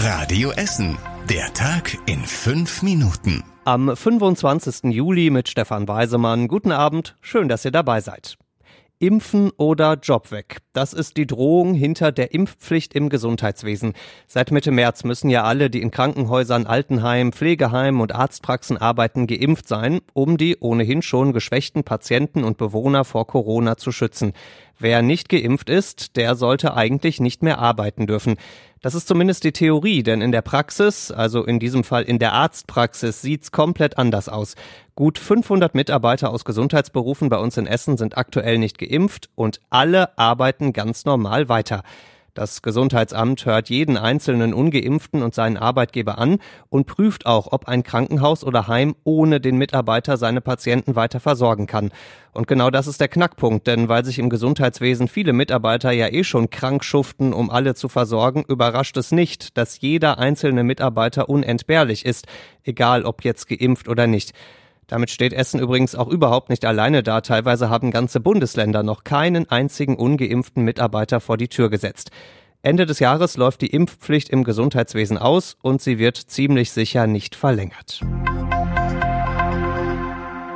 Radio Essen. Der Tag in fünf Minuten. Am 25. Juli mit Stefan Weisemann. Guten Abend, schön, dass ihr dabei seid. Impfen oder Job weg. Das ist die Drohung hinter der Impfpflicht im Gesundheitswesen. Seit Mitte März müssen ja alle, die in Krankenhäusern, Altenheimen, Pflegeheimen und Arztpraxen arbeiten, geimpft sein, um die ohnehin schon geschwächten Patienten und Bewohner vor Corona zu schützen. Wer nicht geimpft ist, der sollte eigentlich nicht mehr arbeiten dürfen. Das ist zumindest die Theorie, denn in der Praxis, also in diesem Fall in der Arztpraxis, sieht's komplett anders aus. Gut 500 Mitarbeiter aus Gesundheitsberufen bei uns in Essen sind aktuell nicht geimpft und alle arbeiten ganz normal weiter. Das Gesundheitsamt hört jeden einzelnen ungeimpften und seinen Arbeitgeber an und prüft auch, ob ein Krankenhaus oder Heim ohne den Mitarbeiter seine Patienten weiter versorgen kann. Und genau das ist der Knackpunkt, denn weil sich im Gesundheitswesen viele Mitarbeiter ja eh schon krank schuften, um alle zu versorgen, überrascht es nicht, dass jeder einzelne Mitarbeiter unentbehrlich ist, egal ob jetzt geimpft oder nicht. Damit steht Essen übrigens auch überhaupt nicht alleine da. Teilweise haben ganze Bundesländer noch keinen einzigen ungeimpften Mitarbeiter vor die Tür gesetzt. Ende des Jahres läuft die Impfpflicht im Gesundheitswesen aus und sie wird ziemlich sicher nicht verlängert.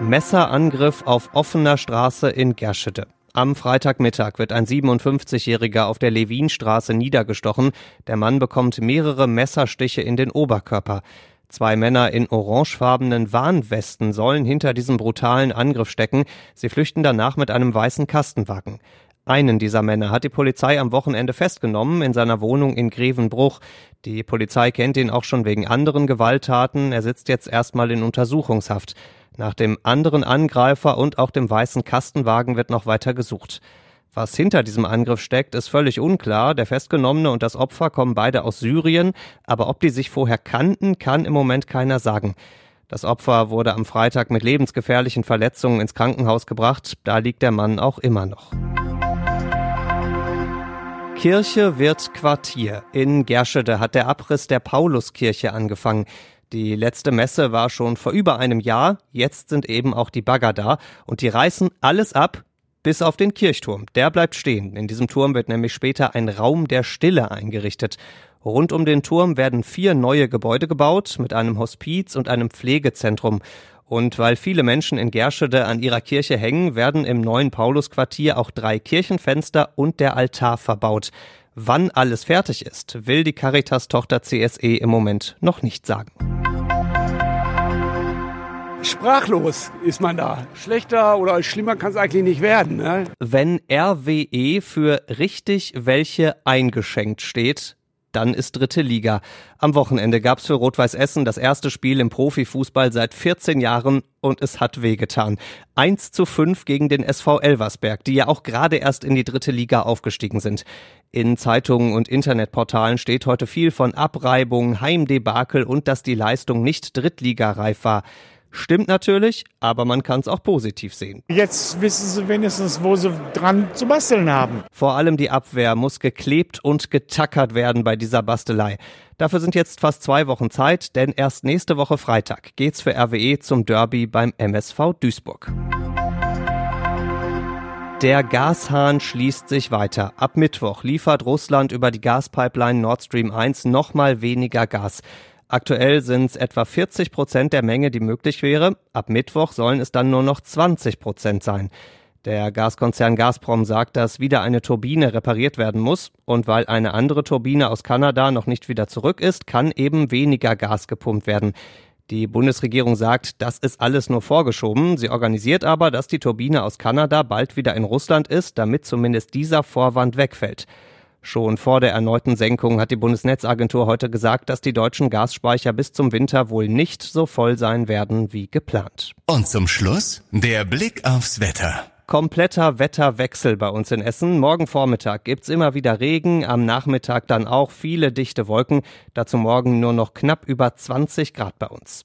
Messerangriff auf offener Straße in Gerschede. Am Freitagmittag wird ein 57-Jähriger auf der Lewinstraße niedergestochen. Der Mann bekommt mehrere Messerstiche in den Oberkörper. Zwei Männer in orangefarbenen Warnwesten sollen hinter diesem brutalen Angriff stecken. Sie flüchten danach mit einem weißen Kastenwagen. Einen dieser Männer hat die Polizei am Wochenende festgenommen in seiner Wohnung in Grevenbruch. Die Polizei kennt ihn auch schon wegen anderen Gewalttaten. Er sitzt jetzt erstmal in Untersuchungshaft. Nach dem anderen Angreifer und auch dem weißen Kastenwagen wird noch weiter gesucht. Was hinter diesem Angriff steckt, ist völlig unklar. Der Festgenommene und das Opfer kommen beide aus Syrien, aber ob die sich vorher kannten, kann im Moment keiner sagen. Das Opfer wurde am Freitag mit lebensgefährlichen Verletzungen ins Krankenhaus gebracht. Da liegt der Mann auch immer noch. Kirche wird Quartier. In Gerschede hat der Abriss der Pauluskirche angefangen. Die letzte Messe war schon vor über einem Jahr. Jetzt sind eben auch die Bagger da und die reißen alles ab, bis auf den Kirchturm. Der bleibt stehen. In diesem Turm wird nämlich später ein Raum der Stille eingerichtet. Rund um den Turm werden vier neue Gebäude gebaut mit einem Hospiz und einem Pflegezentrum. Und weil viele Menschen in Gerschede an ihrer Kirche hängen, werden im neuen Paulusquartier auch drei Kirchenfenster und der Altar verbaut. Wann alles fertig ist, will die Caritas-Tochter CSE im Moment noch nicht sagen. Sprachlos ist man da. Schlechter oder schlimmer kann es eigentlich nicht werden. Ne? Wenn RWE für richtig welche eingeschenkt steht, dann ist dritte Liga. Am Wochenende gab's für Rot-Weiß Essen das erste Spiel im Profifußball seit 14 Jahren und es hat wehgetan. 1 zu 5 gegen den SV Elversberg, die ja auch gerade erst in die dritte Liga aufgestiegen sind. In Zeitungen und Internetportalen steht heute viel von Abreibung, Heimdebakel und dass die Leistung nicht drittligareif war. Stimmt natürlich, aber man kann es auch positiv sehen. Jetzt wissen sie wenigstens, wo sie dran zu basteln haben. Vor allem die Abwehr muss geklebt und getackert werden bei dieser Bastelei. Dafür sind jetzt fast zwei Wochen Zeit, denn erst nächste Woche Freitag geht's für RWE zum Derby beim MSV Duisburg. Der Gashahn schließt sich weiter. Ab Mittwoch liefert Russland über die Gaspipeline Nord Stream 1 nochmal weniger Gas. Aktuell sind es etwa 40 Prozent der Menge, die möglich wäre. Ab Mittwoch sollen es dann nur noch 20 Prozent sein. Der Gaskonzern Gazprom sagt, dass wieder eine Turbine repariert werden muss und weil eine andere Turbine aus Kanada noch nicht wieder zurück ist, kann eben weniger Gas gepumpt werden. Die Bundesregierung sagt, das ist alles nur vorgeschoben. Sie organisiert aber, dass die Turbine aus Kanada bald wieder in Russland ist, damit zumindest dieser Vorwand wegfällt. Schon vor der erneuten Senkung hat die Bundesnetzagentur heute gesagt, dass die deutschen Gasspeicher bis zum Winter wohl nicht so voll sein werden wie geplant. Und zum Schluss der Blick aufs Wetter. Kompletter Wetterwechsel bei uns in Essen. Morgen Vormittag gibt's immer wieder Regen, am Nachmittag dann auch viele dichte Wolken. Dazu morgen nur noch knapp über 20 Grad bei uns.